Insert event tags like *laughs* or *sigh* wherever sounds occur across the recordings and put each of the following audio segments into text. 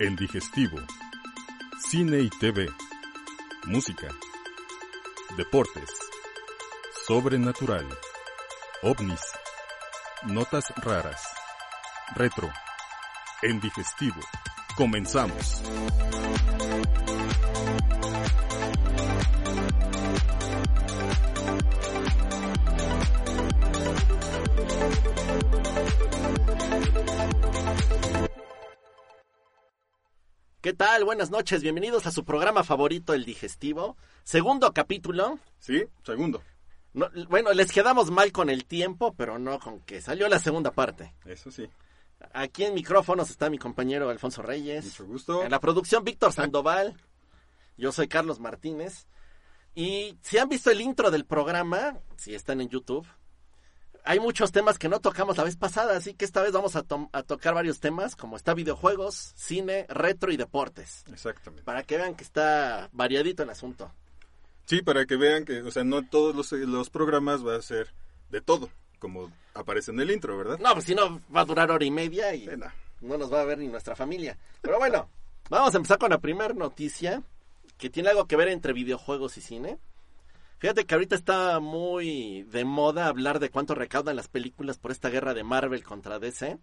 El digestivo. Cine y TV. Música. Deportes. Sobrenatural. ovnis. Notas raras. Retro. En digestivo. Comenzamos. ¿Qué tal? Buenas noches, bienvenidos a su programa favorito, El Digestivo. Segundo capítulo. Sí, segundo. No, bueno, les quedamos mal con el tiempo, pero no con que salió la segunda parte. Eso sí. Aquí en micrófonos está mi compañero Alfonso Reyes. Mucho gusto. En la producción Víctor Sandoval. Yo soy Carlos Martínez. Y si han visto el intro del programa, si están en YouTube, hay muchos temas que no tocamos la vez pasada, así que esta vez vamos a, a, tocar varios temas, como está videojuegos, cine, retro y deportes. Exactamente. Para que vean que está variadito el asunto. Sí, para que vean que, o sea, no todos los, los programas va a ser de todo, como aparece en el intro, ¿verdad? No, pues si no, va a durar hora y media y Pena. no nos va a ver ni nuestra familia. Pero bueno, vamos a empezar con la primera noticia, que tiene algo que ver entre videojuegos y cine. Fíjate que ahorita está muy de moda hablar de cuánto recaudan las películas por esta guerra de Marvel contra DC.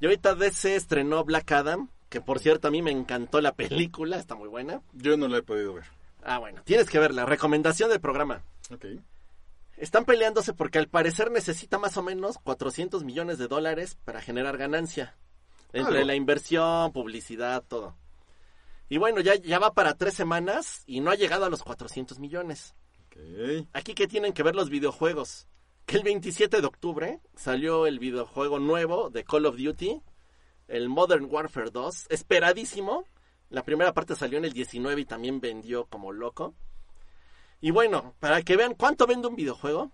Y ahorita DC estrenó Black Adam, que por cierto a mí me encantó la película, está muy buena. Yo no la he podido ver. Ah, bueno, tienes que verla. Recomendación del programa. Ok. Están peleándose porque al parecer necesita más o menos 400 millones de dólares para generar ganancia. Entre la inversión, publicidad, todo. Y bueno, ya, ya va para tres semanas y no ha llegado a los 400 millones. Aquí que tienen que ver los videojuegos. Que el 27 de octubre salió el videojuego nuevo de Call of Duty, el Modern Warfare 2, esperadísimo. La primera parte salió en el 19 y también vendió como loco. Y bueno, para que vean cuánto vende un videojuego,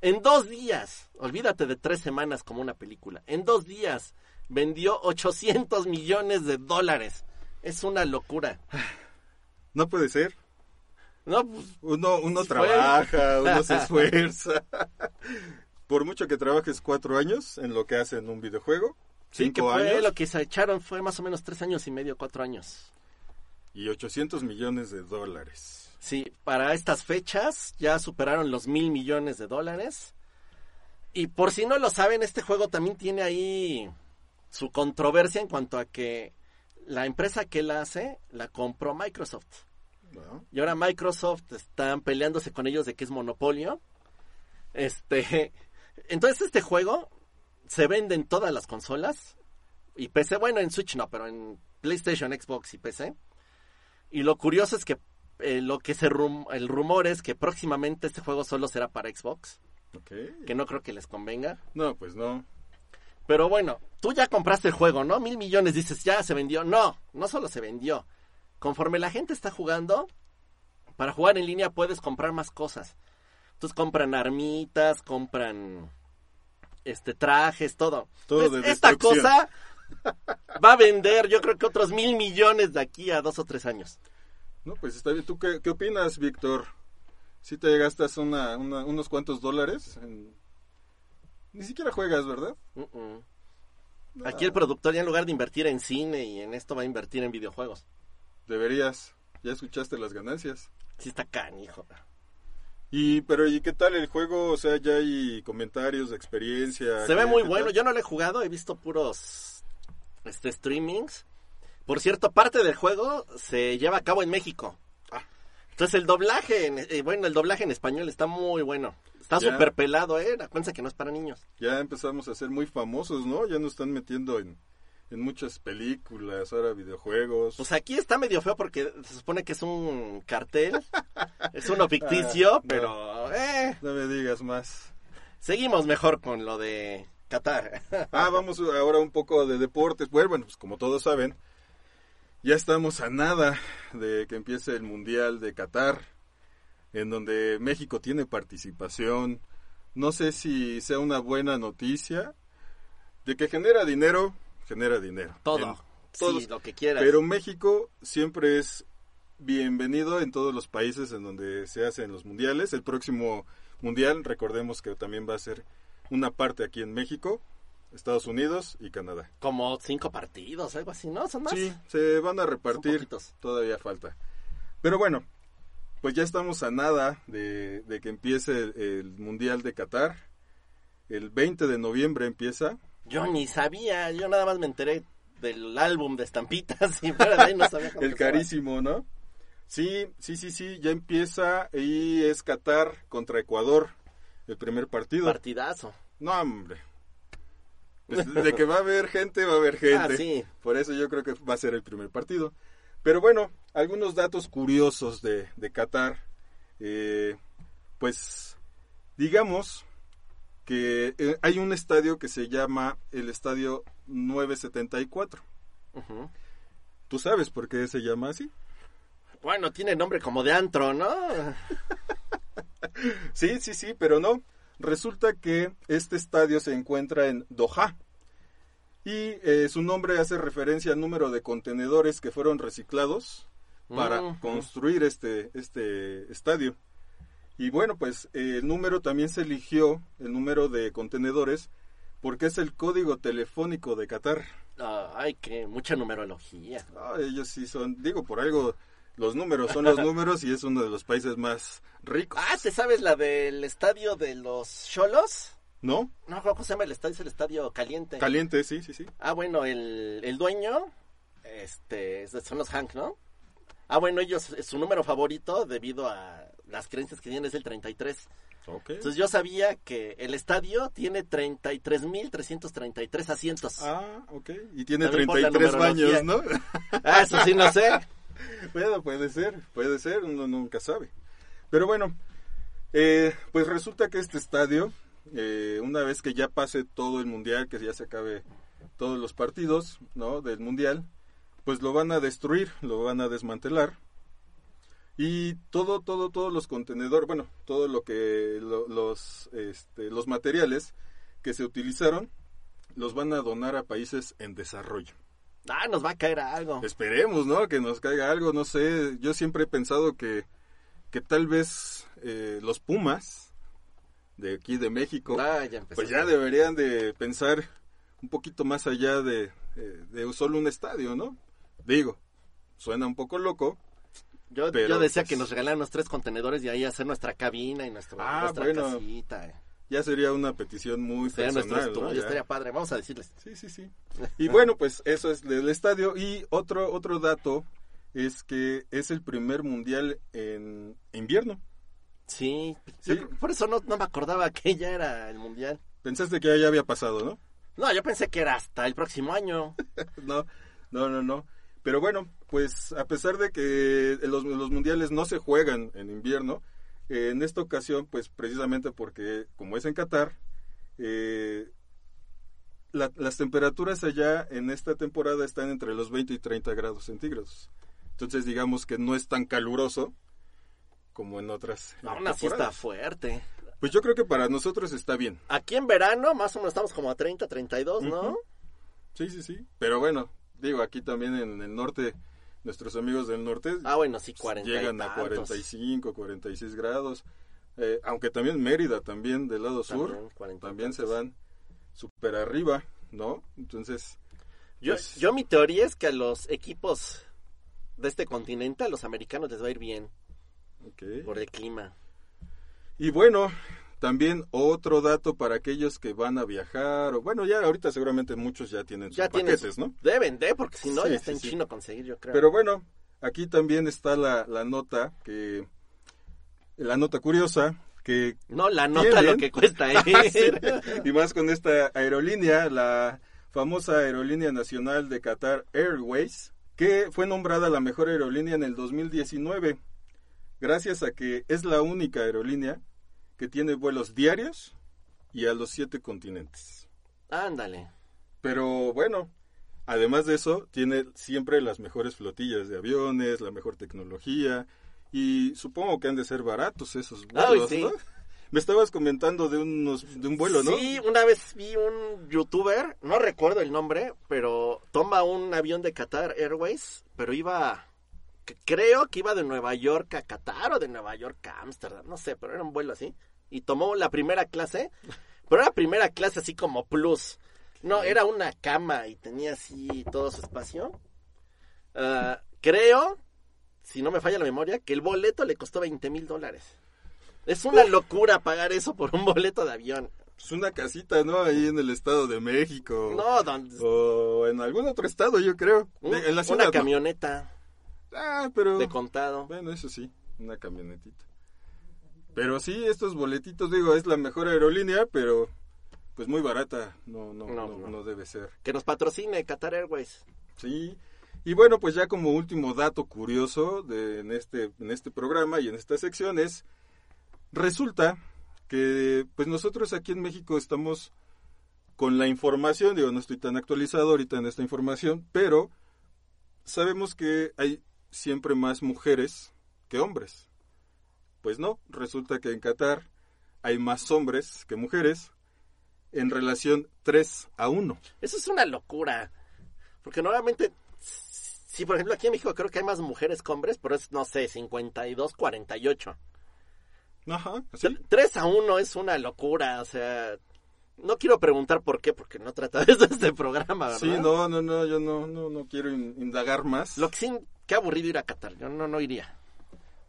en dos días, olvídate de tres semanas como una película, en dos días vendió 800 millones de dólares. Es una locura. No puede ser. No, pues, Uno, uno Fue. trabaja, uno se *laughs* esfuerza. Por mucho que trabajes cuatro años en lo que hace en un videojuego, sí, que cinco fue años lo que se echaron fue más o menos tres años y medio, cuatro años. y 800 millones de dólares. Sí, para estas fechas ya superaron los mil millones de dólares. Y por si no lo saben, este juego también tiene ahí su controversia en cuanto a que la empresa que la hace la compró Microsoft. Y ahora Microsoft están peleándose con ellos de que es monopolio. Este, *laughs* entonces este juego se vende en todas las consolas y PC, bueno, en Switch no, pero en PlayStation, Xbox y PC. Y lo curioso es que eh, lo que se rum- el rumor es que próximamente este juego solo será para Xbox, que no creo que les convenga. No, pues no. Pero bueno, tú ya compraste el juego, ¿no? Mil millones, dices, ya se vendió. No, no solo se vendió. Conforme la gente está jugando, para jugar en línea puedes comprar más cosas. Entonces compran armitas, compran este trajes, todo. Todo Entonces, de esta cosa va a vender, yo creo que otros mil millones de aquí a dos o tres años. No, pues está bien. ¿Tú qué, qué opinas, Víctor? Si te gastas una, una- unos cuantos dólares en... Ni siquiera juegas, ¿verdad? Aquí el productor ya en lugar de invertir en cine y en esto va a invertir en videojuegos. Deberías. Ya escuchaste las ganancias. Sí está canijo. Y, pero, ¿y qué tal el juego? O sea, ya hay comentarios experiencia. Se ve ¿qué- muy bueno. tal? Yo no lo he jugado, he visto puros este streamings. Por cierto, parte del juego se lleva a cabo en México. Ah. Entonces el doblaje, en- eh, bueno, el doblaje en español está muy bueno. Está súper pelado, ¿eh? Acuérdense que no es para niños. Ya empezamos a ser muy famosos, ¿no? Ya nos están metiendo en, en muchas películas, ahora videojuegos. Pues aquí está medio feo porque se supone que es un cartel. *laughs* es uno ficticio, Ah, no. pero... Eh, No me digas más. seguimos mejor con lo de Qatar. *laughs* Ah, vamos ahora un poco de deportes. Bueno, bueno, pues como todos saben, ya estamos a nada de que empiece el Mundial de Qatar, en donde México tiene participación. No sé si sea una buena noticia. De que genera dinero, genera dinero. Todo. En sí, lo que quieras. Pero México siempre es bienvenido en todos los países en donde se hacen los mundiales. El próximo mundial, recordemos que también va a ser una parte aquí en México, Estados Unidos y Canadá. Como cinco partidos, algo así, ¿no? ¿Son más? Sí, se van a repartir, todavía falta. Pero bueno, pues ya estamos a nada de, de que empiece el, el Mundial de Qatar. El 20 de noviembre empieza. Yo ni sabía, yo nada más me enteré del álbum de estampitas *laughs* y fuera de ahí no sabía cuándo El carísimo, ¿no? Sí, sí, sí, sí, ya empieza y es Qatar contra Ecuador, el primer partido. Partidazo. no, hombre. Pues de que va a haber gente, va a haber *laughs* gente. Ah, sí. Por eso yo creo que va a ser el primer partido. Pero bueno, algunos datos curiosos de, de Qatar. Eh, pues digamos que eh, hay un estadio que se llama el Estadio 974. Ujú. ¿Tú sabes por qué se llama así? Bueno, tiene nombre como de antro, ¿no? *laughs* Sí, sí, sí, pero no. Resulta que este estadio se encuentra en Doha. Y eh, su nombre hace referencia al número de contenedores que fueron reciclados para Ujú. construir este, este estadio. Y bueno, pues eh, el número también se eligió, el número de contenedores, porque es el código telefónico de Qatar. Ah, Ay, que mucha numerología. Ah, ellos sí son, digo, por algo, los números son los *laughs* números y es uno de los países más ricos. Ah, ¿te sabes la del estadio de los Cholos? ¿No? No, ¿cómo se llama el estadio? Es el estadio caliente. Caliente, sí, sí, sí. ah, bueno, el, el dueño, este, son los Hank, ¿no? Ah, bueno, ellos, su número favorito, debido a las creencias que tienen, es el 33. Ok. Entonces yo sabía que el estadio tiene 33.333 asientos. Ah, ok. Y tiene También por la 33 baños. ¿no? Ah, eso sí, no sé. *laughs* bueno, puede ser, puede ser, uno nunca sabe. Pero bueno, eh, pues resulta que este estadio, eh, una vez que ya pase todo el mundial, que ya se acabe todos los partidos, ¿no? Del mundial, pues lo van a destruir, lo van a desmantelar. Y todo, todo, todos los contenedores, bueno, todo lo que, lo- los, este, los materiales que se utilizaron, los van a donar a países en desarrollo. Ah, nos va a caer algo. Esperemos, ¿no? Que nos caiga algo, no sé. Yo siempre he pensado que, que tal vez eh, los Pumas de aquí de México, Ah, ya pues ya deberían de pensar un poquito más allá de, eh, de solo un estadio, ¿no? Digo, suena un poco loco. Yo, pero, yo decía pues- que nos regalaran los tres contenedores y ahí hacer nuestra cabina y nuestro, Ah, nuestra bueno. casita. Ya sería una petición muy Sería personal, estaría padre. Vamos a decirles. Sí, sí, sí. Y bueno, pues eso es del estadio. Y otro, otro dato es que es el primer mundial en invierno. Sí, Sí. yo- por eso no, no me acordaba que ya era el mundial. Pensaste que ya había pasado, ¿no? No, yo pensé que era hasta el próximo año. *laughs* No, no, no, no. Pero bueno, pues a pesar de que los, los mundiales no se juegan en invierno, eh, en esta ocasión, pues precisamente porque como es en Qatar, eh, la- las temperaturas allá en esta temporada están entre los 20 y 30 grados centígrados. Entonces digamos que no es tan caluroso como en otras. Aún así está fuerte. Pues yo creo que para nosotros está bien. Aquí en verano, más o menos estamos como a 30, 32, ¿no? Sí, sí, sí. Pero bueno, digo, aquí también en el norte, nuestros amigos del norte Ah, bueno, sí, 40 y llegan a tantos. 45, 46 grados. Eh, aunque también Mérida, también del lado sur, También, 40 y también se van súper arriba, ¿no? Entonces, Yo, pues, yo mi teoría es que a los equipos de este continente, a los americanos les va a ir bien ok. por el clima. Y bueno, también otro dato para aquellos que van a viajar, o bueno, ya ahorita seguramente muchos ya tienen sus Ya tienen paquetes, su- ¿no? Deben de, porque si no Sí, ya está sí, en sí. chino conseguir, yo creo. Pero bueno, aquí también está la, la nota que la nota curiosa que no, la nota ¿Tienen? lo que cuesta *laughs* ir. Sí, y más con esta aerolínea, la famosa aerolínea nacional de Qatar Airways, que fue nombrada la mejor aerolínea en el 2019, gracias a que es la única aerolínea que tiene vuelos diarios y a los siete continentes. Ándale. Pero bueno, además de eso, tiene siempre las mejores flotillas de aviones, la mejor tecnología y supongo que han de ser baratos esos vuelos, Ay, sí. ¿no? Me estabas comentando de unos de un vuelo, ¿no? Sí, una vez vi un youtuber, no recuerdo el nombre, pero toma un avión de Qatar Airways, pero iba, creo que iba de Nueva York a Qatar o de Nueva York a Ámsterdam, no sé, pero era un vuelo así. Y tomó la primera clase, pero era primera clase así como plus. No, era una cama y tenía así todo su espacio. Ah, creo, si no me falla la memoria, que el boleto le costó 20 mil dólares. Es una locura pagar eso por un boleto de avión. Es una casita, ¿no? Ahí en el Estado de México. No, don- O en algún otro estado, yo creo. un- en la ciudad, una ¿no? camioneta Ah, pero... de contado. Bueno, eso sí, una camionetita. Pero sí, estos boletitos, digo, es la mejor aerolínea, pero pues muy barata. No, no, No, no, debe ser. Que nos patrocine Qatar Airways. Sí. Y bueno, pues ya como último dato curioso de, en, este, en este programa y en esta sección es, resulta que pues nosotros aquí en México estamos con la información, digo, no estoy tan actualizado ahorita en esta información, pero sabemos que hay siempre más mujeres que hombres. Pues no, resulta que en Qatar hay más hombres que mujeres en relación 3 a 1. Eso es una locura. Porque normalmente, si por ejemplo aquí en México creo que hay más mujeres que hombres, pero es, no sé, 52, 48. Ajá, sí. 3 a 1 es una locura, o sea... No quiero preguntar por qué, porque no trata de eso este programa, ¿verdad? Sí, no, no, no, yo no, no, no quiero in- indagar más. Lo que sí, qué aburrido ir a Qatar. Yo no, no iría.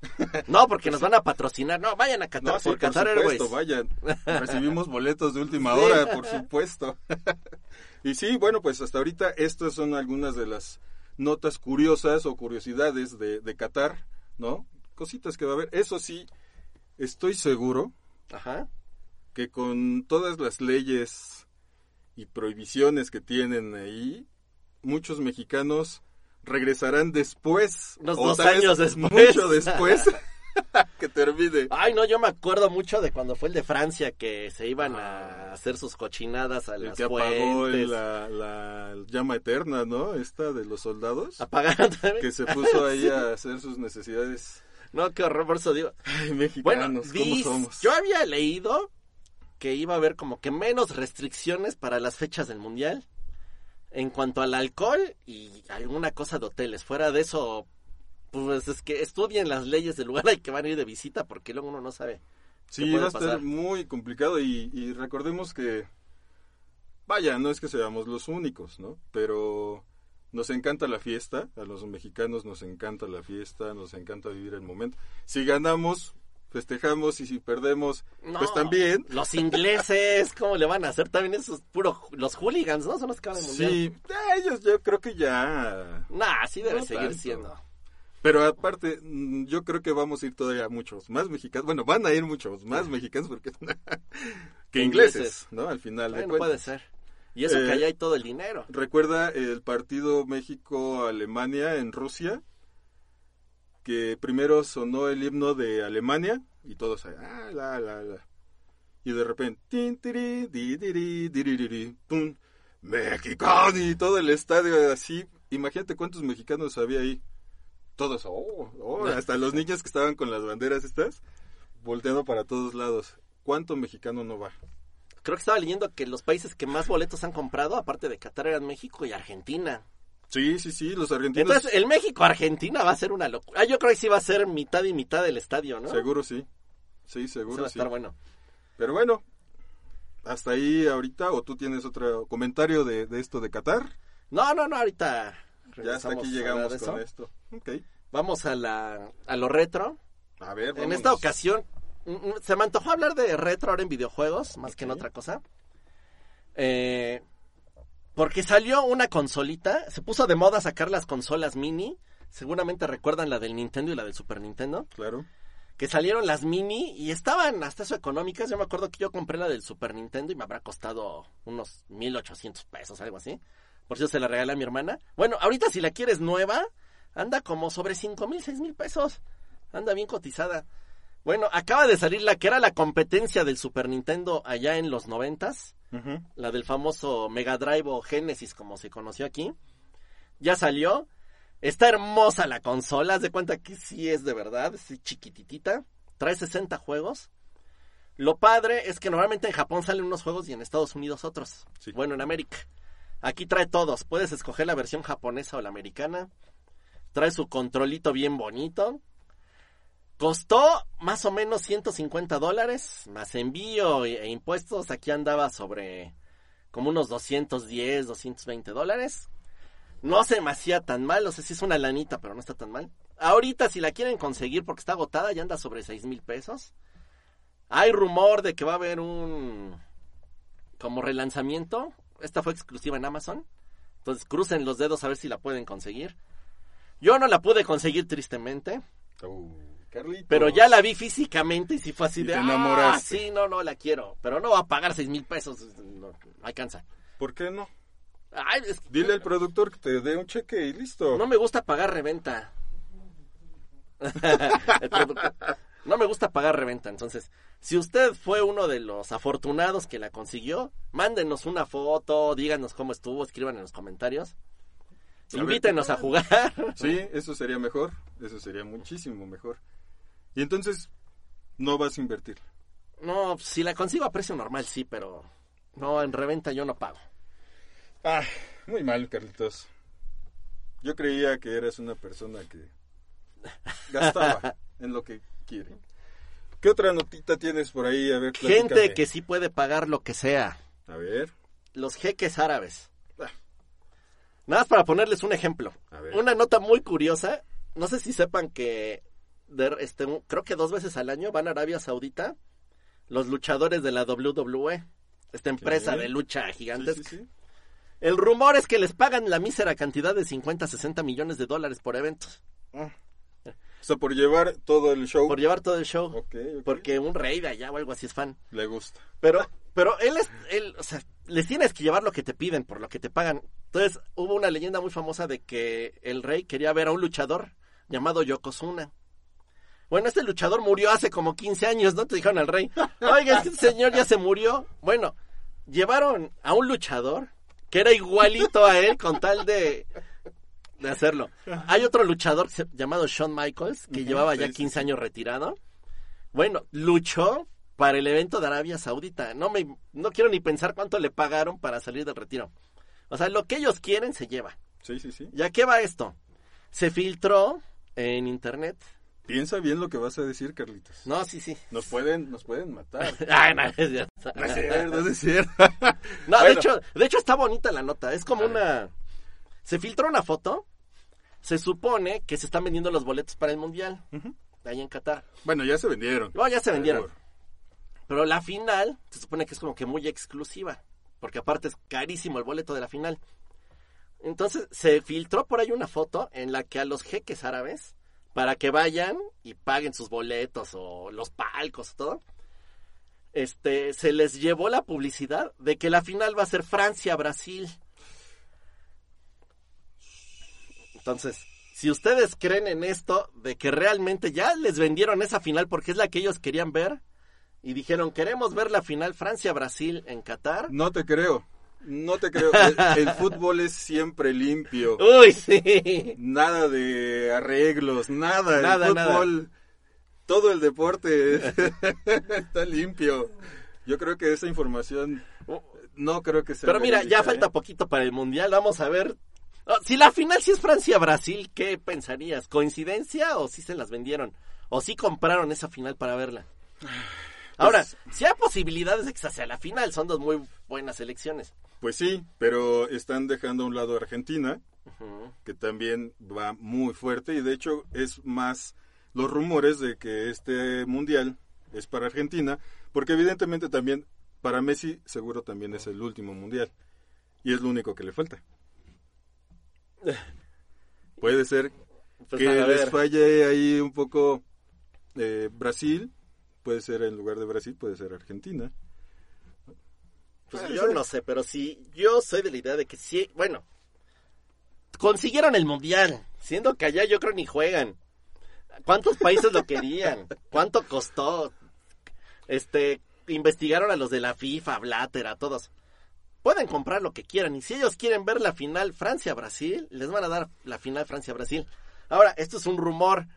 *laughs* No, porque nos van a patrocinar. No, vayan a Qatar no, sí, por por Qatar supuesto, vayan. *laughs* Recibimos boletos de última hora, por supuesto. *laughs* y sí, bueno, pues hasta ahorita estas son algunas de las notas curiosas o curiosidades de, de Qatar, ¿no? Cositas que va a haber. Eso sí, estoy seguro Ajá. que con todas las leyes y prohibiciones que tienen ahí, muchos mexicanos regresarán después. Unos o dos tal vez años después. Mucho después *laughs* *laughs* que termine. Ay, no, yo me acuerdo mucho de cuando fue el de Francia que se iban a hacer sus cochinadas a El las que apagó el- la, la llama eterna, ¿no? Esta de los soldados. Apagaron también. Que se puso *laughs* ahí a hacer sus necesidades. No, qué horror, por eso digo. Ay, Bueno, mexicanos, ¿cómo dis- somos? yo había leído que iba a haber como que menos restricciones para las fechas del mundial en cuanto al alcohol y alguna cosa de hoteles. Fuera de eso, pues es que estudien las leyes del lugar *laughs* al que van a ir de visita porque luego uno no sabe. Sí, va a estar muy complicado y, y recordemos que, vaya, no es que seamos los únicos, ¿no? Pero nos encanta la fiesta, a los mexicanos nos encanta la fiesta, nos encanta vivir el momento. Si ganamos, festejamos y si perdemos, No, pues también. Los ingleses, *laughs* ¿cómo le van a hacer? También esos puro los hooligans, ¿no? Son los que van al mundial. Sí, ellos yo creo que ya... Nah, sí debe No seguir tanto. siendo. Pero aparte, mm, yo creo que vamos a ir todavía muchos más mexicanos. Bueno, van a ir muchos más mexicanos porque *laughs* que ingleses. ¿no? Al final de Bueno, puede ser. Y eso Eh, que allá hay todo el dinero. Recuerda el partido México-Alemania en Rusia, que primero sonó el himno de Alemania y todos ahí, ah, la, la, la. Y de repente, tin, tiri, di, diri, pum, Mexicano y todo el estadio así. Imagínate cuántos mexicanos había ahí. Todos, oh, oh, *laughs* hasta los niños que estaban con las banderas estas, volteando para todos lados. ¿Cuánto mexicano no va? Creo que estaba leyendo que los países que más boletos han comprado, aparte de Qatar, eran México y Argentina. Sí, sí, sí, los argentinos. Entonces, el México-Argentina va a ser una locura. Ah, yo creo que sí va a ser mitad y mitad del estadio, ¿no? Seguro sí. Sí, Sí seguro va a sí. estar bueno. Pero bueno, hasta ahí ahorita, o tú tienes otro comentario de, de esto de Qatar. No, no, no, ahorita. Ya hasta aquí llegamos con eso. esto. Ok. Vamos a, la, a lo retro. A ver, En esta ocasión, mm, mm, se me antojó hablar de retro ahora en videojuegos, más que en otra cosa. Eh, porque salió una consolita, se puso de moda sacar las consolas mini. Seguramente recuerdan la del Nintendo y la del Super Nintendo. Claro. Que salieron las mini y estaban hasta eso económicas. Yo me acuerdo que yo compré la del Super Nintendo y me habrá costado unos 1800 pesos, algo así. Por eso se la regalé a mi hermana. Bueno, ahorita si la quieres nueva, anda como sobre 5 mil, 6 mil pesos. Anda bien cotizada. Bueno, acaba de salir la que era la competencia del Super Nintendo allá en los noventas. La del famoso Mega Drive o Genesis como se conoció aquí. Ya salió. Está hermosa la consola, haz de cuenta que sí es de verdad, es chiquititita. Trae 60 juegos. Lo padre es que normalmente en Japón salen unos juegos y en Estados Unidos otros. Sí. Bueno, en América. Aquí trae todos. Puedes escoger la versión japonesa o la americana. Trae su controlito bien bonito. Costó más o menos 150 dólares, más envío e impuestos. Aquí andaba sobre como unos 210, 220 dólares. No se me tan mal, o sea, sí es una lanita, pero no está tan mal. Ahorita, si la quieren conseguir porque está agotada, ya anda sobre 6 mil pesos. Hay rumor de que va a haber un como relanzamiento. Esta fue exclusiva en Amazon. Entonces crucen los dedos a ver si la pueden conseguir. Yo no la pude conseguir tristemente. Uh, Carlitos. Pero ya la vi físicamente y si fue así Y de... te Ah, enamoraste". sí, no, no, la quiero. Pero no va a pagar seis mil pesos. No, no alcanza. ¿Por qué no? Ay, es- Dile al productor que te dé un cheque y listo. no me gusta pagar reventa. *laughs* No me gusta pagar reventa. Entonces, si usted fue uno de los afortunados que la consiguió, mándenos una foto, díganos cómo estuvo, escriban en los comentarios. A Invítenos ¿qué a jugar. Sí, eso sería mejor. Eso sería muchísimo mejor. Y entonces, no vas a invertir. No, si la consigo a precio normal, sí, pero no, en reventa yo no pago. Ah, muy mal, Carlitos. Yo creía que eras una persona que gastaba *laughs* en lo que quiere. ¿Qué otra notita tienes por ahí? A ver, Gente platícame. que sí puede pagar lo que sea. A ver, Los jeques árabes. Ah. Nada más para ponerles un ejemplo. A ver. Una nota muy curiosa. No sé si sepan que de- este, creo que dos veces al año van a Arabia Saudita los luchadores de la WWE. Esta empresa de lucha gigantesca. sí, sí. El rumor es que les pagan la mísera cantidad de 50, 60 millones de dólares por evento. Ah. O sea, por llevar todo el show. Por llevar todo el show. Porque un rey de allá o algo así es fan. Le gusta. Pero, pero él es, él, o sea, les tienes que llevar lo que te piden por lo que te pagan. Entonces, hubo una leyenda muy famosa de que el rey quería ver a un luchador llamado Yokozuna. Bueno, este luchador murió hace como 15 años, ¿no? Te dijeron al rey, oiga, este señor ya se murió. Bueno, llevaron a un luchador que era igualito a él con tal de, de hacerlo. Hay otro luchador llamado Shawn Michaels que llevaba sí, ya sí, 15 sí. años retirado. Bueno, luchó para el evento de Arabia Saudita. No me no quiero ni pensar cuánto le pagaron para salir del retiro. O sea, lo que ellos quieren se lleva. Sí, sí, sí. ¿Y a qué va esto? Se filtró en internet. Piensa bien lo que vas a decir, Carlitos. No, sí, sí. Nos pueden, nos pueden matar. *laughs* Ay, no, es cierto. No es cierto, no es cierto. *laughs* No, de hecho, de hecho está bonita la nota. Es como una. Se filtró una foto. Se supone que se están vendiendo los boletos para el mundial. Ujú. Ahí en Qatar. Bueno, ya se vendieron. No, ya se vendieron. Pero la final se supone que es como que muy exclusiva. Porque aparte es carísimo el boleto de la final. Entonces se filtró por ahí una foto en la que a los jeques árabes, para que vayan y paguen sus boletos o los palcos, todo, este, se les llevó la publicidad de que la final va a ser Francia-Brasil. Entonces, si ustedes creen en esto, de que realmente ya les vendieron esa final porque es la que ellos querían ver, y dijeron, queremos ver la final Francia-Brasil en Qatar. No te creo. No te creo. El, el fútbol es siempre limpio. *laughs* Uy, sí. Nada de arreglos, nada. Nada, el nada. fútbol, todo el deporte *laughs* está limpio. Yo creo que esa información no creo que sea. Pero mira, ya falta ¿eh? poquito para el Mundial, vamos a ver. Oh, Si la final sí es Francia-Brasil, ¿qué pensarías? ¿Coincidencia o sí se las vendieron? ¿O sí compraron esa final para verla? *sighs* Ahora, si hay posibilidades de que sea la final, son dos muy buenas elecciones. Pues sí, pero están dejando a un lado a Argentina, que también va muy fuerte y de hecho es más los rumores de que este mundial es para Argentina, porque evidentemente también para Messi seguro también es el último mundial y es lo único que le falta. *sighs* Puede ser Pues que les falle ahí un poco eh, Brasil, puede ser en lugar de Brasil, puede ser Argentina. Pues Puede yo ser. no sé, pero sí, yo soy de la idea de que sí, bueno, consiguieron el mundial, siendo que allá yo creo ni juegan. ¿Cuántos países lo querían? ¿Cuánto costó? Este, investigaron a los de la FIFA, Blatter, a todos. pueden comprar lo que quieran. Y si ellos quieren ver la final Francia-Brasil, les van a dar la final Francia-Brasil. Ahora, esto es un rumor.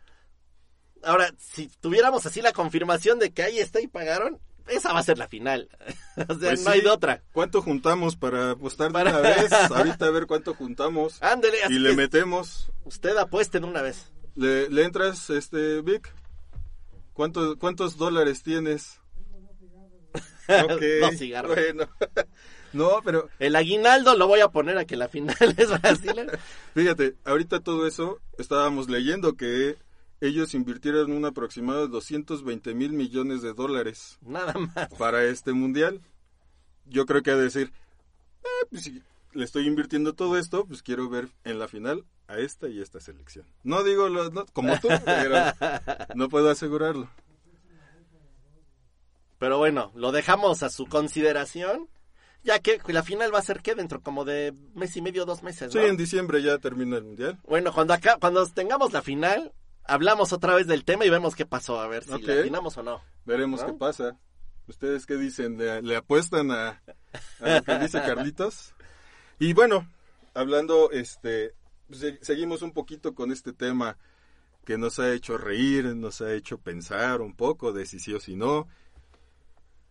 Ahora, si tuviéramos así la confirmación de que ahí está y pagaron, esa va a ser la final. *laughs* o sea, Pues no hay de otra. ¿Cuánto juntamos para apostar de Para- una vez? *laughs* Ahorita a ver cuánto juntamos. Ándele, Y le metemos. usted apueste de una vez. ¿Le, le entras, este, Vic? ¿Cuánto, ¿Cuántos dólares tienes? *laughs* Ok, Dos cigarros. Bueno. no, pero El aguinaldo lo voy a poner a que la final es Brasil. fíjate, ahorita todo eso estábamos leyendo que ellos invirtieron un aproximado de 220 mil millones de dólares Nada más. para este mundial. Yo creo que decir, "Eh, pues si le estoy invirtiendo todo esto, pues quiero ver en la final a esta y esta selección. No digo lo- no, como tú, pero no puedo asegurarlo. Pero bueno, lo dejamos a su consideración. Ya que la final va a ser que dentro como de mes y medio, dos meses. Sí, en diciembre ya termina el mundial. Bueno, cuando acá, cuando tengamos la final, hablamos otra vez del tema y vemos qué pasó, a ver si Ok. la afinamos o no. Veremos ¿No? qué pasa. ¿Ustedes qué dicen? ¿Le, le apuestan a, a lo que dice Carlitos? Y bueno, hablando, este, se- seguimos un poquito con este tema que nos ha hecho reír, nos ha hecho pensar un poco de si sí o si no.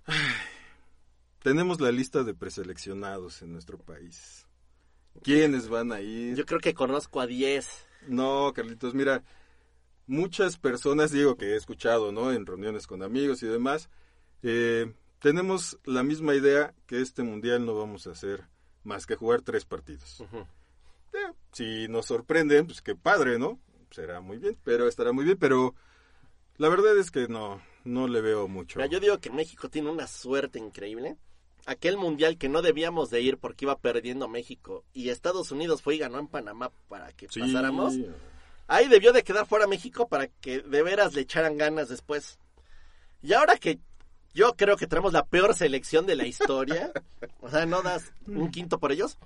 Ay, *sighs* tenemos la lista de preseleccionados en nuestro país. ¿Quiénes van a ir? Yo creo que conozco a 10. No, Carlitos, mira, muchas personas, digo que he escuchado, ¿no? En reuniones con amigos y demás, eh, tenemos la misma idea que este mundial no vamos a hacer más que jugar tres partidos. Eh, si nos sorprenden, pues qué padre, ¿no? Será muy bien, pero estará muy bien, pero la verdad es que no, no le veo mucho. Mira, yo digo que México tiene una suerte increíble. Aquel mundial que no debíamos de ir porque iba perdiendo México y Estados Unidos fue y ganó en Panamá para que Sí, pasáramos. Ahí debió de quedar fuera México para que de veras le echaran ganas después. Y ahora que yo creo que tenemos la peor selección de la historia, *laughs* o sea, no das un quinto por ellos,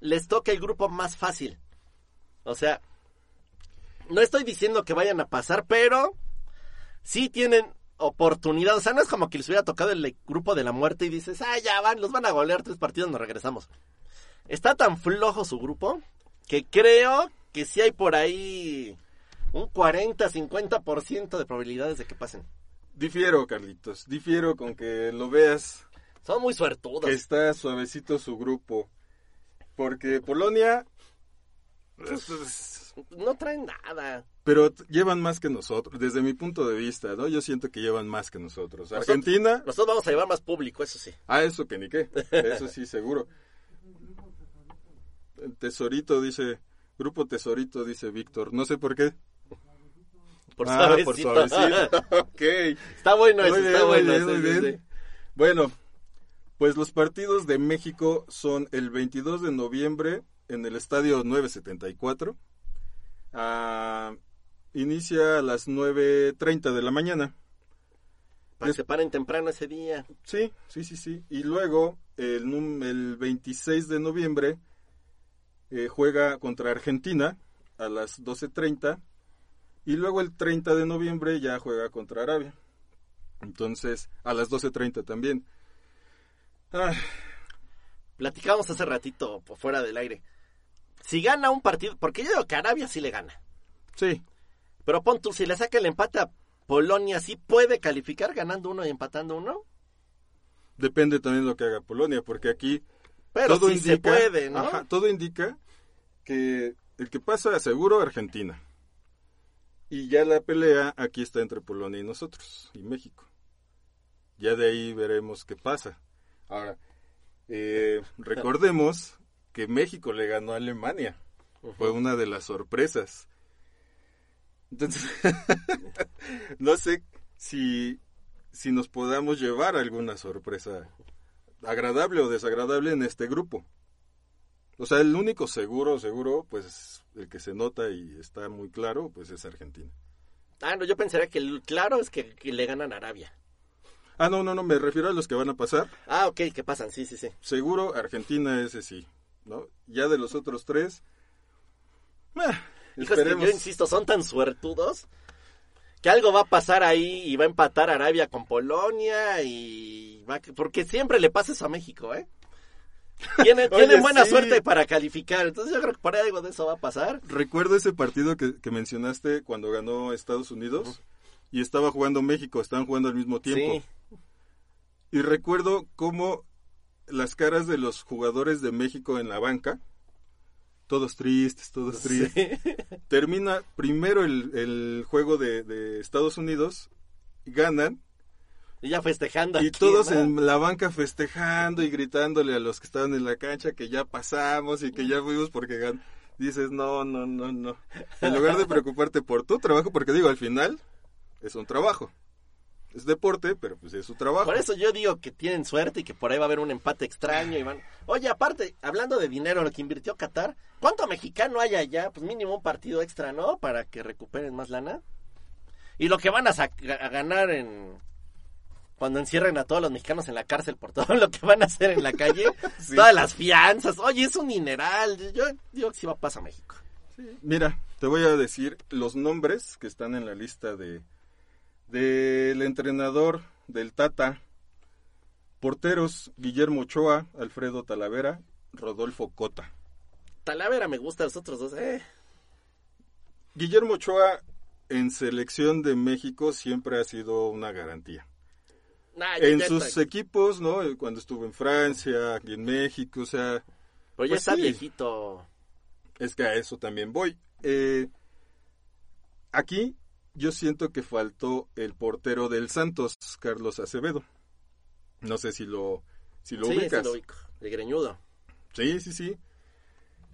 les toca el grupo más fácil. O sea, no estoy diciendo que vayan a pasar, pero sí tienen oportunidad. O sea, no es como que les hubiera tocado el grupo de la muerte y dices, ah, ya van, los van a golear tres partidos, nos regresamos. Está tan flojo su grupo que creo que sí hay por ahí un 40-50% de probabilidades de que pasen. Difiero, Carlitos, difiero con que lo veas Son muy suertudos. que está suavecito su grupo. Porque Polonia. pues, No traen nada. Pero llevan más que nosotros, desde mi punto de vista, ¿no? Yo siento que llevan más que nosotros. Nosotros- Argentina, Nosotros vamos a llevar más público, eso sí. ah, eso que ni qué. Eso sí, seguro. El *laughs* tesorito dice, Grupo Tesorito, dice Víctor. No sé por qué. Por ah, suavecito. por suavecito. *laughs* ok. está bueno eso, Muy está muy bueno bien, eso, muy sí, bien. sí. Bueno, pues los partidos de México son el 22 de noviembre en el estadio 974. Ah, inicia a las 9.30 de la mañana. Para que se paren temprano ese día. Sí, sí, sí, sí. Y luego el, el 26 de noviembre eh, juega contra Argentina a las 12.30 y luego el 30 de noviembre ya juega contra Arabia. Entonces, a las 12.30 también. Ah, Platicamos hace ratito por fuera del aire. Si gana un partido, porque yo digo que Arabia sí le gana. sí, Pero pon tú, si le saca el empate a Polonia, ¿sí puede calificar ganando uno y empatando uno? depende también lo que haga Polonia, porque aquí Pero todo sí se puede, ¿no? Ajá, todo indica que el que pasa seguro Argentina. Y ya la pelea aquí está entre Polonia y nosotros, y México. Ya de ahí veremos qué pasa. Ahora, eh, *laughs* recordemos que México le ganó a Alemania. Fue una de las sorpresas. Entonces, *laughs* no sé si, si nos podamos llevar alguna sorpresa agradable o desagradable en este grupo. O sea, el único seguro, seguro, pues el que se nota y está muy claro, pues es Argentina. Ah, no, yo pensaría que el claro es que, que le ganan a Arabia. Ah, no, no, no, me refiero a los que van a pasar. Ah, ok, que pasan, sí, sí, sí. Seguro Argentina ese sí, ¿no? Ya de los otros tres, eh, que yo insisto, son tan suertudos que algo va a pasar ahí y va a empatar Arabia con Polonia y va a- porque siempre le pasa eso a México, ¿eh? Tiene, *laughs* Oye, tienen buena sí. suerte para calificar. Entonces yo creo que por ahí algo de eso va a pasar. Recuerdo ese partido que, que mencionaste cuando ganó Estados Unidos y estaba jugando México, estaban jugando al mismo tiempo. Sí. Y recuerdo cómo las caras de los jugadores de México en la banca, todos tristes, todos tristes. Sí. *laughs* Termina primero el, el juego de, de Estados Unidos, ganan ya festejando. y aquí, todos ¿no? en la banca festejando y gritándole a los que estaban en la cancha que ya pasamos y que ya fuimos porque gan Dices, no, no, no, no. En lugar de preocuparte por tu trabajo, porque digo, al final es un trabajo. Es deporte, pero pues es su trabajo. Por eso yo digo que tienen suerte y que por ahí va a haber un empate extraño y van... Oye, aparte, hablando de dinero, lo que invirtió Qatar, ¿cuánto mexicano hay allá? Pues mínimo un partido extra, ¿no? Para que recuperen más lana. Y lo que van a, a ganar en... Cuando encierren a todos los mexicanos en la cárcel por todo *laughs* lo que van a hacer en la calle, *laughs* Sí. todas las fianzas, oye, es un mineral. Yo digo que sí va a pasar a México. Mira, te voy a decir los nombres que están en la lista de del entrenador del Tata. Porteros Guillermo Ochoa, Alfredo Talavera, Rodolfo Cota. Talavera me gusta, los otros dos, eh. Guillermo Ochoa en selección de México siempre ha sido una garantía. Nah, En sus equipos, ¿no? Cuando estuvo en Francia, aquí en México, o sea, Pero ya pues está sí. viejito. Es que a eso también voy. Eh, aquí yo siento que faltó el portero del Santos, Carlos Acevedo. No sé si lo, si lo sí, sí ubicas. lo ubico. El greñudo. Sí, sí, sí.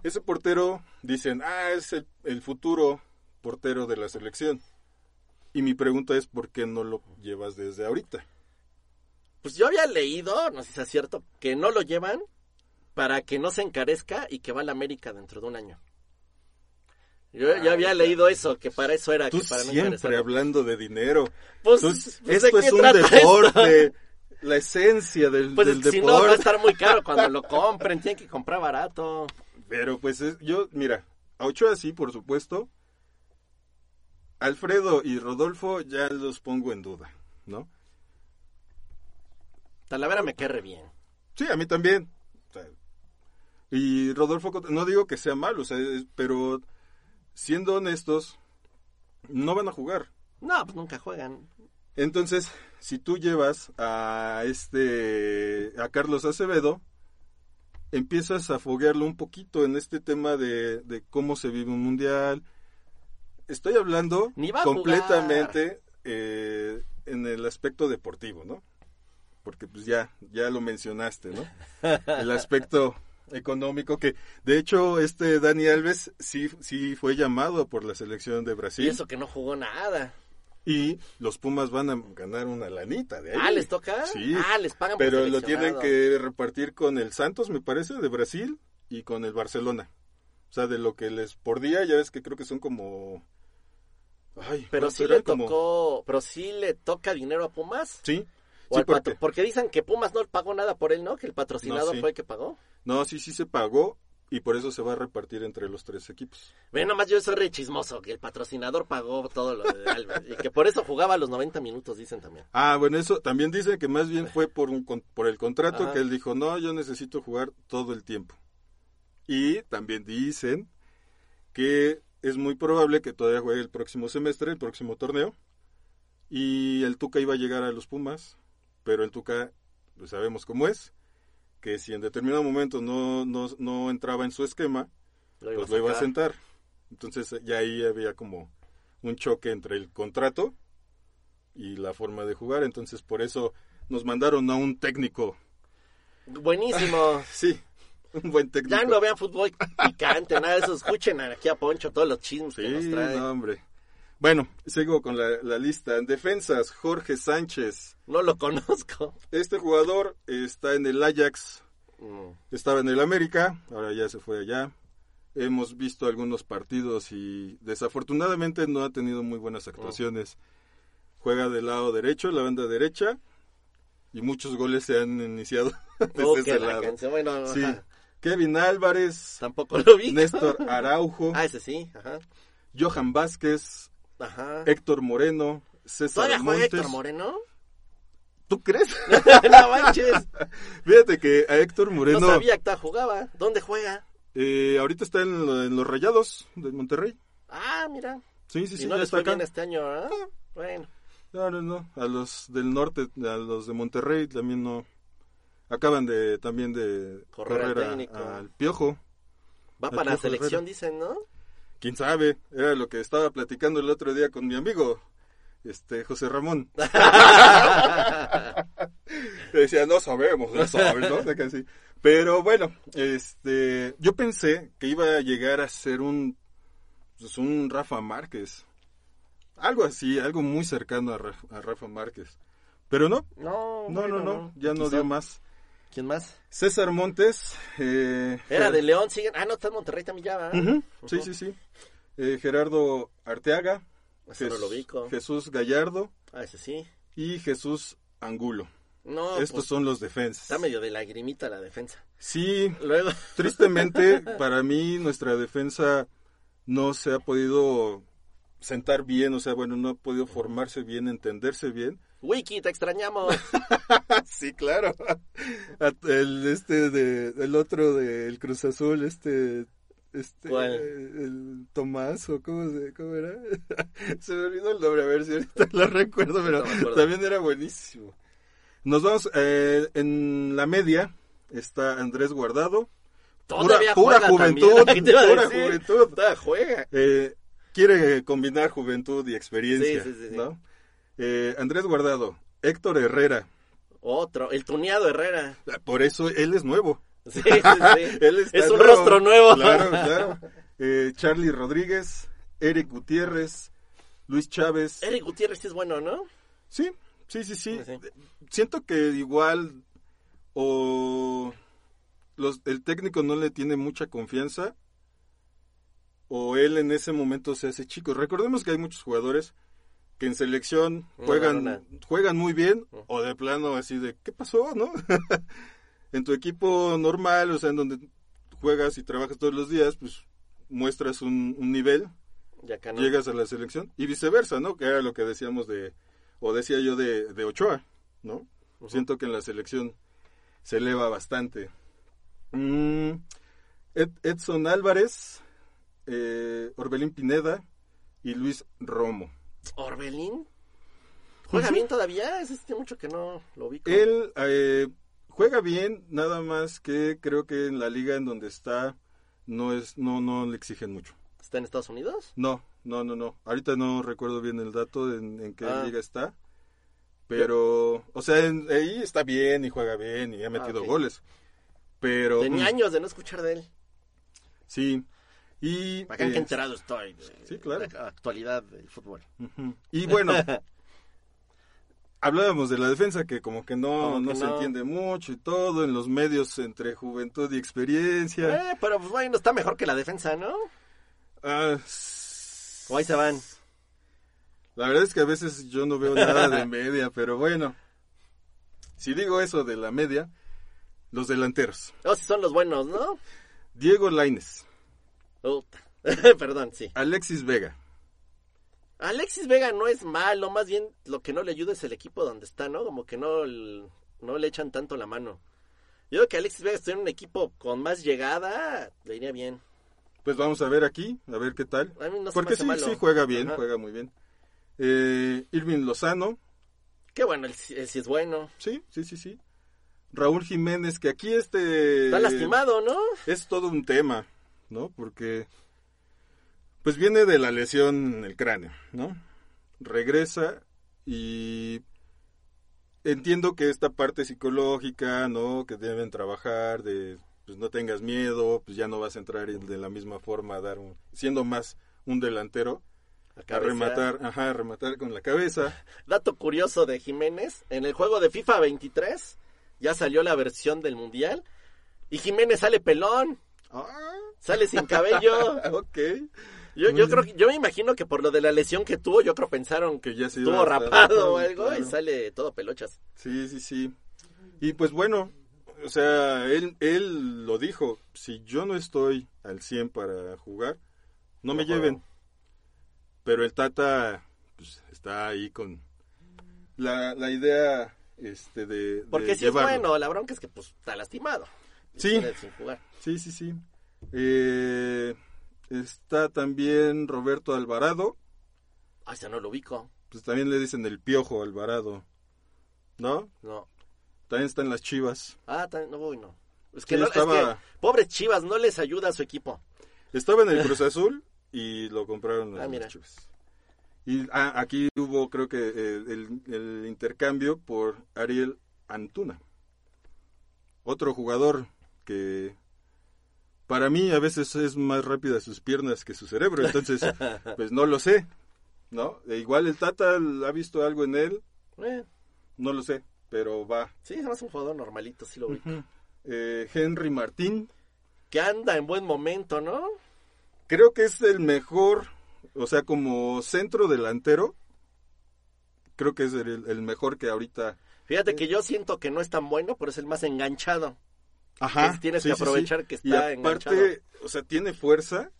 Ese portero, dicen, ah, es el, el futuro portero de la selección. Y mi pregunta es, ¿por qué no lo llevas desde ahorita? Pues yo había leído, no sé si es cierto, que no lo llevan para que no se encarezca y que va a la América dentro de un año. Yo, yo había leído eso, que para eso era, Tú que para siempre hablando de dinero. Pues, pues, ¿de esto es un esto? deporte. La esencia del, Pues del es que si no va a deporte. estar muy caro cuando lo *laughs* compren, tienen que comprar barato. Pero pues es- yo, mira, a Ochoa sí, por supuesto. Alfredo y Rodolfo ya los pongo en duda, ¿no? Talavera me querre bien. Sí, a mí también. O sea, y Rodolfo, no digo que sea malo, o sea, pero siendo honestos, no van a jugar. No, pues nunca juegan. Entonces, si tú llevas a este a Carlos Acevedo, empiezas a foguearlo un poquito en este tema de, de cómo se vive un mundial. Estoy hablando Ni completamente eh, en el aspecto deportivo, ¿no? Porque pues ya, ya lo mencionaste, ¿no? El aspecto económico que, de hecho, este Dani Alves sí, sí fue llamado por la selección de Brasil. Y eso que no jugó nada. Y los Pumas van a ganar una lanita de ahí. Ah, ¿les toca? Sí. Ah, les pagan por Pero lo tienen que repartir con el Santos, me parece, de Brasil y con el Barcelona. O sea, de lo que les por día, ya ves que creo que son como... Ay, Pero ¿cuánto sí le Como- tocó, pero sí le toca dinero a Pumas. Sí, O sí, al patro- porque... porque dicen que Pumas no pagó nada por él, ¿no? Que el patrocinador No, sí. fue el que pagó. No, sí, sí se pagó y por eso se va a repartir entre los tres equipos. Ve, nomás yo soy re chismoso, que el patrocinador pagó todo lo de Alves. y que por eso jugaba los 90 minutos, dicen también. Ah, bueno, eso también dice que más bien fue por, un, por el contrato Ajá. que él dijo, no, yo necesito jugar todo el tiempo. Y también dicen que es muy probable que todavía juegue el próximo semestre, el próximo torneo. Y el Tuca iba a llegar a los Pumas, pero el Tuca, pues sabemos cómo es, que si en determinado momento no, no, no entraba en su esquema, Lo pues lo iba a sentar. Entonces ya ahí había como un choque entre el contrato y la forma de jugar. Entonces por eso nos mandaron a un técnico. Buenísimo. *laughs* Sí, un buen técnico. Ya no vean fútbol picante, nada de eso. Escuchen aquí a Poncho todos los chismes que nos Sí, trae. No. hombre. Bueno, sigo con la, la lista. En defensas, Jorge Sánchez. lo conozco. Este jugador está en el Ajax, Mm. estaba en el América, ahora ya se fue allá. Hemos visto algunos partidos y desafortunadamente no ha tenido muy buenas actuaciones. Juega del lado derecho, la banda derecha, y muchos goles se han iniciado *laughs* desde Oh, ese la lado. bueno, Sí. Kevin Álvarez, tampoco lo vi. Néstor *laughs* Araujo, Ah, ese sí, ajá. Johan Vázquez, Ajá. Héctor Moreno, César ¿Todavía juega Montes. Héctor Moreno? ¿Tú crees? *laughs* *laughs* no manches. Fíjate que a Héctor Moreno... No sabía que jugaba. ¿Dónde juega? Eh, ahorita está en, lo- en los Rayados de Monterrey. Ah, mira. Sí, sí, y sí, no ya les está fue acá. bien este año, ¿ah? Bueno. No, no, no. A los del norte, a los de Monterrey también no. Acaban de también de Correr al a- al Piojo. Va para la selección, dicen, ¿no? Quién sabe. Era lo que estaba platicando el otro día con mi amigo, este José Ramón. *laughs* Decía, no sabemos, no sabes, ¿no? O sea, que así. Pero bueno, este, yo pensé que iba a llegar a ser un, pues, un Rafa Márquez. Algo así, algo muy cercano a, Ra- a Rafa Márquez. Pero no, No, no, bueno, no, no, ya no Quizá- dio más. ¿Quién más? César Montes. Eh, Era Ger- de León, siguen. Ah, no, está en Monterrey también ya, ¿verdad? Sí, sí, sí. Eh, Gerardo Arteaga. Ese no Jes- lo ubico. Jesús Gallardo Ah, ese sí. y Jesús Angulo. No, Estos pues, son los defensas. está medio de lagrimita la defensa. Sí, Luego, *laughs* tristemente *laughs* para mí nuestra defensa no se ha podido sentar bien, o sea, bueno, no ha podido formarse bien, entenderse bien. Wiki, te extrañamos. *laughs* sí, claro. El este de el otro del Cruz Azul, este este ¿Cuál? el Tomás o cómo se cómo era? *laughs* se me olvidó el nombre, a ver si ahorita lo recuerdo, pero No también era buenísimo. Nos vamos eh, en la media está Andrés Guardado. Todavía pura juega juventud, también, ¿qué te iba a pura juventud. Juega. Eh, quiere combinar juventud y experiencia, sí, sí, sí. ¿no? Eh, Andrés Guardado, Héctor Herrera, Otro, el tuneado Herrera. por eso él es nuevo. *laughs* Sí, sí, sí. *laughs* Él es un nuevo. rostro nuevo. Claro, claro. *laughs* Eh, Charlie Rodríguez, Eric Gutiérrez, Luis Chávez. Eric Gutiérrez es bueno, ¿no? Sí, sí, sí, sí. Sí. Siento que igual o los, el técnico no le tiene mucha confianza o él en ese momento se hace chico. Recordemos que hay muchos jugadores que en selección No juegan, juegan muy bien o de plano así de ¿qué pasó? ¿no? *laughs* en tu equipo normal, o sea, en donde juegas y trabajas todos los días, pues muestras un, un nivel, Y acá no. llegas a la selección y viceversa, ¿no? Que era lo que decíamos de, o decía yo de, de Ochoa, ¿no? Siento que en la selección se eleva bastante. Mm, Ed- Edson Álvarez, eh, Orbelín Pineda y Luis Romo. ¿Orbelín? ¿Juega bien todavía? Es este mucho que no lo ubico. Él eh, juega bien, nada más que creo que en la liga en donde está no es no no le exigen mucho. ¿Está en Estados Unidos? No, no, no, no. Ahorita no recuerdo bien el dato en, en qué Ah. liga está. Pero, o sea, en- ahí está bien y juega bien y ha metido ok. goles. Pero Tenía mm, años de no escuchar de él. sí. Y eh, que enterado estoy de sí, claro. la actualidad del fútbol. y bueno, *laughs* hablábamos de la defensa que como que no Como no que se no. entiende mucho y todo en los medios entre juventud y experiencia. Eh, pero pues bueno, está mejor que la defensa, ¿no? Ah, O ahí se van. La verdad es que a veces yo no veo nada de *laughs* media, pero bueno. Si digo eso de la media, los delanteros. O si son los buenos, ¿no? Diego Laines, *laughs* Perdón, sí. Alexis Vega. Alexis Vega no es malo, más bien lo que no le ayuda es el equipo donde está, ¿no? Como que no, no le echan tanto la mano. Yo creo que Alexis Vega estuviera en un equipo con más llegada, le iría bien. Pues vamos a ver aquí, a ver qué tal. A mí no se me Porque sí, malo. sí juega bien, Ajá. juega muy bien. Eh, Irving Lozano, Qué bueno, él, él sí es bueno. sí, sí, sí, sí. Raúl Jiménez, que aquí este... Está lastimado, ¿no? Es todo un tema, ¿no? Porque pues viene de la lesión en el cráneo, ¿no? Regresa y entiendo que esta parte psicológica, ¿no? Que deben trabajar de pues no tengas miedo, pues ya no vas a entrar de la misma forma a dar un, siendo más un delantero La a rematar, ajá, a rematar con la cabeza. *laughs* Dato curioso de Jiménez, en el juego de FIFA 23 ya salió la versión del Mundial y Jiménez sale pelón, Ah, sale sin cabello. *laughs* ok. Yo, yo creo yo me imagino que por lo de la lesión que tuvo, yo creo pensaron que ya se iba estuvo a estar rapado o algo y sale todo pelochas. Sí, sí, sí. Y pues bueno, o sea, él, él lo dijo, si yo no estoy al 100 para jugar, no me juego. lleven. Pero el Tata pues, está ahí con la, la idea este, de, de Porque si llevarlo. es bueno, la bronca es que pues está lastimado. Sí. tiene sin jugar. Sí, sí, sí. Eh, está también Roberto Alvarado. Ay, ya no lo ubico. Pues también le dicen el piojo Alvarado. ¿No? No. También está en las chivas. Ah, también, no, uy, no. Es que, Sí, no, estaba- es que, pobres Chivas, no les ayuda a su equipo. Estaba en el *laughs* Cruz Azul y lo compraron Ah, las mira. chivas. Y ah, aquí hubo, creo que, eh, el, el intercambio por Ariel Antuna. Otro jugador que para mí a veces es más rápida sus piernas que su cerebro. Entonces, *laughs* pues no lo sé. ¿No? E igual el Tata ha visto algo en él. Eh, No lo sé, pero va. sí, es más un jugador normalito, sí lo ubico. Eh, Henry Martín. Que anda en buen momento, ¿no? Creo que es el mejor, o sea, como centro delantero. Creo que es el, el mejor que ahorita. Fíjate que yo siento que no es tan bueno, pero es el más enganchado. Ajá. Es- tienes que aprovechar que Y está aparte, o sea, tiene fuerza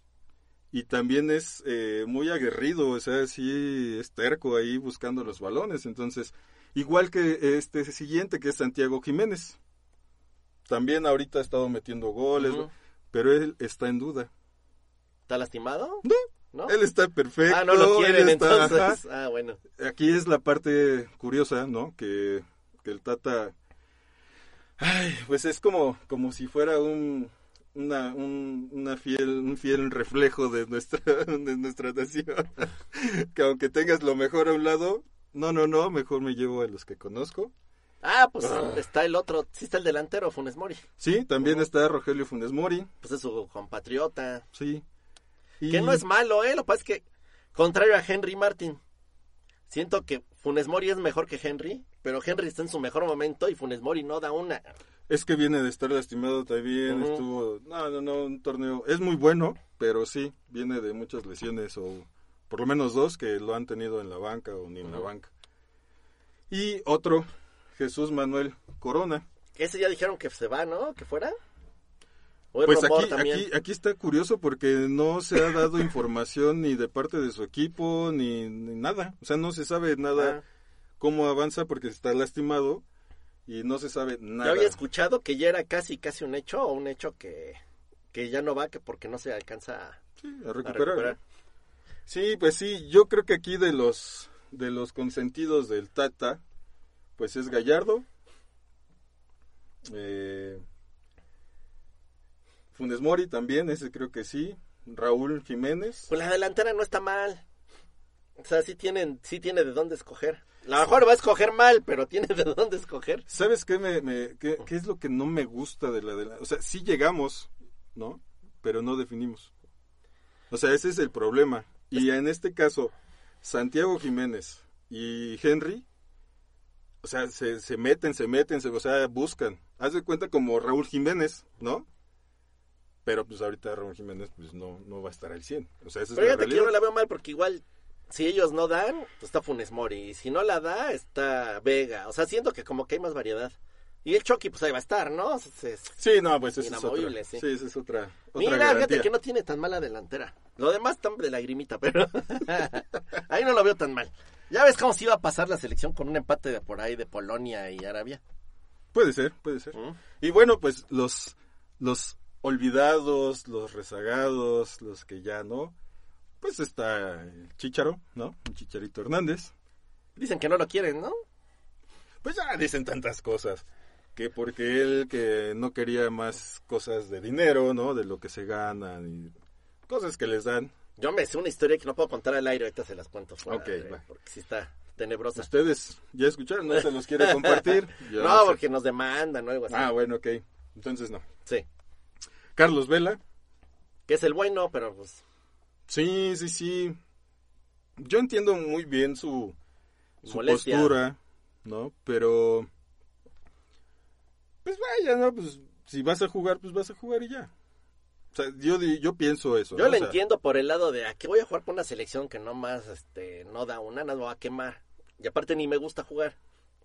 y también es eh, muy aguerrido, o sea, sí es terco ahí buscando los balones. Entonces, igual que este siguiente que es Santiago Jiménez. También ahorita ha estado metiendo goles, pero él está en duda. ¿Está lastimado? No, ¿No? Él está perfecto. ah, no lo quieren está- entonces. ajá. Ah, bueno. Aquí es la parte curiosa, ¿no? Que, que el Tata, ay, pues es como, como si fuera un, una, un, una fiel, un fiel reflejo de nuestra, *laughs* de nuestra nación. *laughs* que aunque tengas lo mejor a un lado, no, no, no, mejor me llevo a los que conozco. Ah, pues Ah. está el otro, sí está el delantero, Funes Mori. Sí, también está Rogelio Funes Mori, Pues es su compatriota. sí. Y- Que no es malo, ¿eh? Lo que pasa es que, contrario a Henry Martin, siento que Funes Mori es mejor que Henry, pero Henry está en su mejor momento y Funes Mori no da una. Es que viene de estar lastimado también, estuvo, no, no, no, un torneo, es muy bueno, pero sí, viene de muchas lesiones o por lo menos dos que lo han tenido en la banca o ni en la banca. Y otro, Jesús Manuel Corona. Ese ya dijeron que se va, ¿no? Que fuera. Pues aquí, aquí, aquí está curioso porque no se ha dado *laughs* información ni de parte de su equipo ni, ni nada, o sea, no se sabe nada Ah, cómo avanza porque está lastimado y no se sabe yo nada. había escuchado que ya era casi, casi un hecho, o un hecho que, que ya no va, que porque no se alcanza a, Sí, a a recuperar. recuperar. ¿no? Sí, pues sí, yo creo que aquí de los de los consentidos del Tata, pues es Gallardo, eh, Funes Mori también, ese creo que sí, Raúl Jiménez. Pues la delantera no está mal. O sea, sí tienen, sí tiene de dónde escoger. A lo mejor va a escoger mal, pero tiene de dónde escoger. ¿Sabes qué, me, me- qué, qué es lo que no me gusta de la de la... O sea, sí llegamos, ¿no? Pero no definimos. O sea, ese es el problema. Y en este caso, Santiago Jiménez y Henry, o sea, se, se meten, se meten, se, o sea, buscan. Haz de cuenta como Raúl Jiménez, ¿no? Pero pues ahorita Raúl Jiménez pues no, no va a estar al 100. O sea, esa es Pero la fíjate que yo realidad. no la veo mal porque igual, si ellos no dan, pues está Funes Mori. Y si no la da, está Vega. O sea, siento que como que hay más variedad. Y el Chucky, pues ahí va a estar, ¿no? Es- es- Sí, no, pues es otra. Inamovible, sí. Sí, es otra, otra Mira, garantía. fíjate que no tiene tan mala delantera. Lo demás está de lagrimita, pero *laughs* ahí no lo veo tan mal. Ya ves cómo se iba a pasar la selección con un empate de por ahí de Polonia y Arabia. Puede ser, puede ser. ¿Mm? Y bueno, pues los, los olvidados, los rezagados, los que ya no, pues está el Chicharo, ¿no? El Chicharito Hernández. Dicen que no lo quieren, ¿no? Pues ya dicen tantas cosas. Que porque él que no quería más cosas de dinero, ¿no? De lo que se ganan y cosas que les dan. Yo me sé una historia que no puedo contar al aire, ahorita se las cuento fuera, Ok, eh, va. porque sí está tenebrosa. Ustedes ya escucharon, ¿no? Se los quiere *laughs* compartir. Yo no, sé. porque nos demandan o algo así. Ah, bueno, ok. Entonces no. Sí, Carlos Vela. que es el bueno, pero pues Sí, sí, sí. Yo entiendo muy bien su, su Molestia. postura, ¿no? Pero, pues vaya, ¿no? Pues si vas a jugar, pues vas a jugar y ya. O sea, yo, yo pienso eso. yo ¿no? lo O sea, entiendo por el lado de a qué voy a jugar con una selección que no más este no da una, nada va a quemar. Y aparte ni me gusta jugar.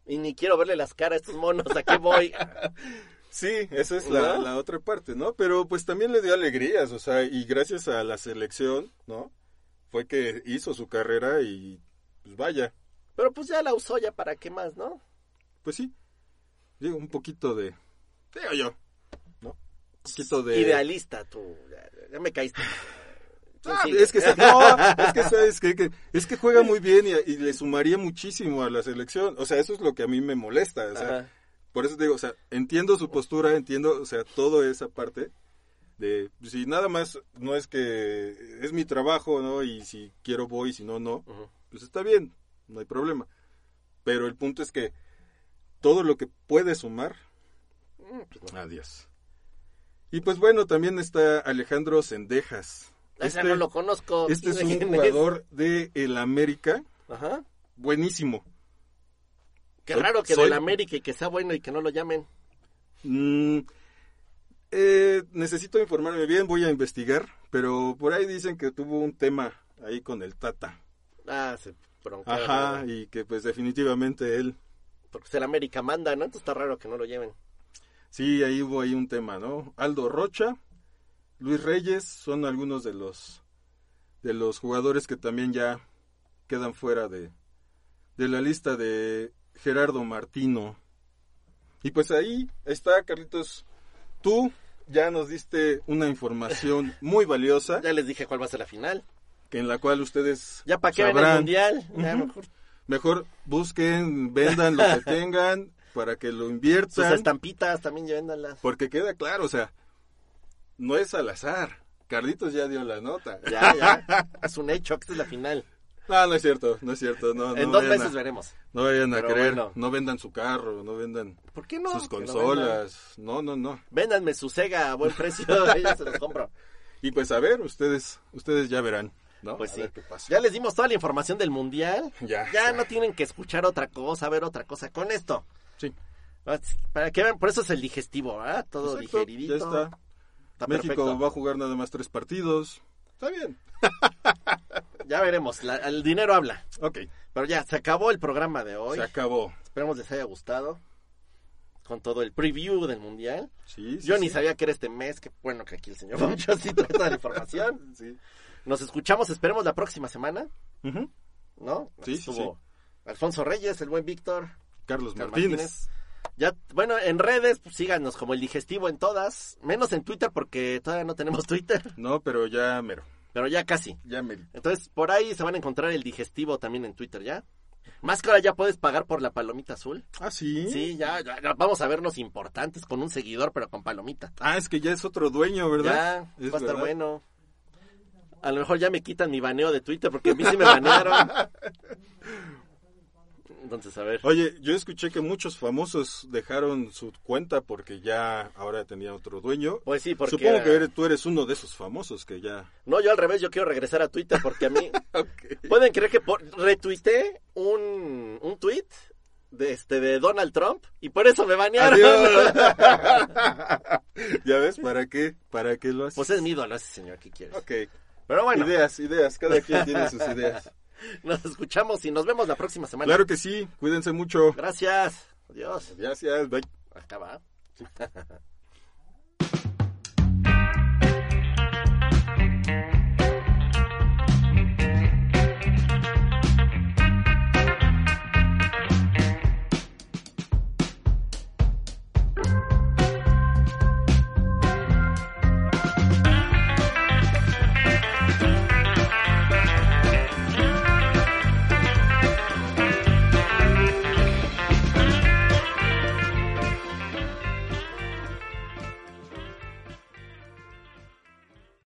Y ni quiero verle las caras a estos monos, ¿a qué voy? *laughs* Sí, esa es la, ¿No? la otra parte, ¿no? Pero pues también le dio alegrías, o sea, y gracias a la selección, ¿no? Fue que hizo su carrera y pues vaya. Pero pues ya la usó, ya para qué más, ¿no? pues sí, digo, un poquito de, digo yo, ¿no? Un poquito de... Idealista tú, ya, ya me caíste. Ah, es que se- no, es que sabes que, que- es que juega muy bien y, y le sumaría muchísimo a la selección. O sea, eso es lo que a mí me molesta. O sea. Por eso te digo, o sea, entiendo su postura, entiendo, o sea, toda esa parte de si nada más no es que es mi trabajo, ¿no? Y si quiero voy, si no no, pues está bien, no hay problema. Pero el punto es que todo lo que puede sumar, Mm, adiós. Y pues bueno, también está Alejandro Sendejas. Ese no lo conozco. Este es un ¿Quién jugador de el América, Ajá. buenísimo. Qué raro que soy- del América y que sea bueno y que no lo llamen. Mm, eh, necesito informarme bien, voy a investigar, pero por ahí dicen que tuvo un tema ahí con el Tata. Ah, se bronca. Ajá, y que pues definitivamente él, Porque el América manda, ¿no? Entonces está raro que no lo lleven. sí, ahí hubo ahí un tema, ¿no? Aldo Rocha, Luis Reyes son algunos de los de los jugadores que también ya quedan fuera de, de la lista de Gerardo Martino. Y pues ahí está, Carlitos, tú ya nos diste una información *laughs* muy valiosa Ya les dije cuál va a ser la final. que en la cual ustedes Ya para qué el mundial. Ya mejor Mejor busquen, vendan lo que *laughs* tengan para que lo sus inviertan. estampitas también llévenlas. Porque queda claro, o sea, no es al azar. Carlitos ya dio la nota. Ya, ya. *laughs* es un hecho que esta es la final. No, no es cierto, no es cierto. No, en no dos meses a- veremos. No vayan a Pero creer, bueno. no vendan su carro, no vendan ¿Por qué no? sus consolas. No, no, no. Véndanme su Sega a buen precio. *laughs* *laughs* ya se los compro. Y pues a ver, ustedes ustedes ya verán, ¿no? Pues A sí. ver qué pasa. Ya les dimos toda la información del mundial. Ya. Ya no tienen que escuchar otra cosa, ver otra cosa con esto. Sí. Para que vean, por eso es el digestivo, ¿ah? Todo Exacto, digeridito. Ya está. Está México perfecto. va a jugar nada más tres partidos. Está bien. *laughs* Ya veremos, la- el dinero habla. Ok, Pero ya, se acabó el programa de hoy. se acabó. Esperemos les haya gustado. Con todo el preview del mundial. Sí, sí, Yo ni sabía que era este mes. Que bueno que aquí el señor *laughs* Moncho sí trae toda la información. *laughs* Sí. Nos escuchamos, esperemos la próxima semana. ¿No? Sí, sí, Alfonso Reyes, el buen Víctor. Carlos Carlos Martínez. Ya, bueno, en redes, pues síganos como el digestivo en todas. Menos en Twitter porque todavía no tenemos *laughs* Twitter. No, pero ya mero. Pero ya casi. Ya mero. Entonces, por ahí se van a encontrar el digestivo también en Twitter, ¿ya? Más que ahora ya puedes pagar por la palomita azul. Ah, sí. Sí, ya, ya, ya vamos a vernos importantes con un seguidor, pero con palomita. Ah, es que ya es otro dueño, ¿verdad? Ya, Es va a estar verdad. bueno. A lo mejor ya me quitan mi baneo de Twitter porque a mí sí me banearon. *laughs* Entonces, a ver. Oye, yo escuché que muchos famosos dejaron su cuenta porque ya ahora tenía otro dueño. Pues sí, porque... Supongo que eres- tú eres uno de esos famosos que ya... No, yo al revés, yo quiero regresar a Twitter porque a mí... *laughs* ¿Pueden creer que por... retuiteé un, un tweet de, este, de Donald Trump y por eso me banearon? *laughs* ¿Ya ves? ¿Para qué? ¿Para qué lo haces? Pues es mi ídolo ese señor, ¿qué quieres? Ok. Pero bueno, Ideas, ideas. Cada quien tiene sus ideas. *laughs* Nos escuchamos y nos vemos la próxima semana. Claro que sí, cuídense mucho. Gracias. Adiós. Gracias, bye. Acaba. *laughs*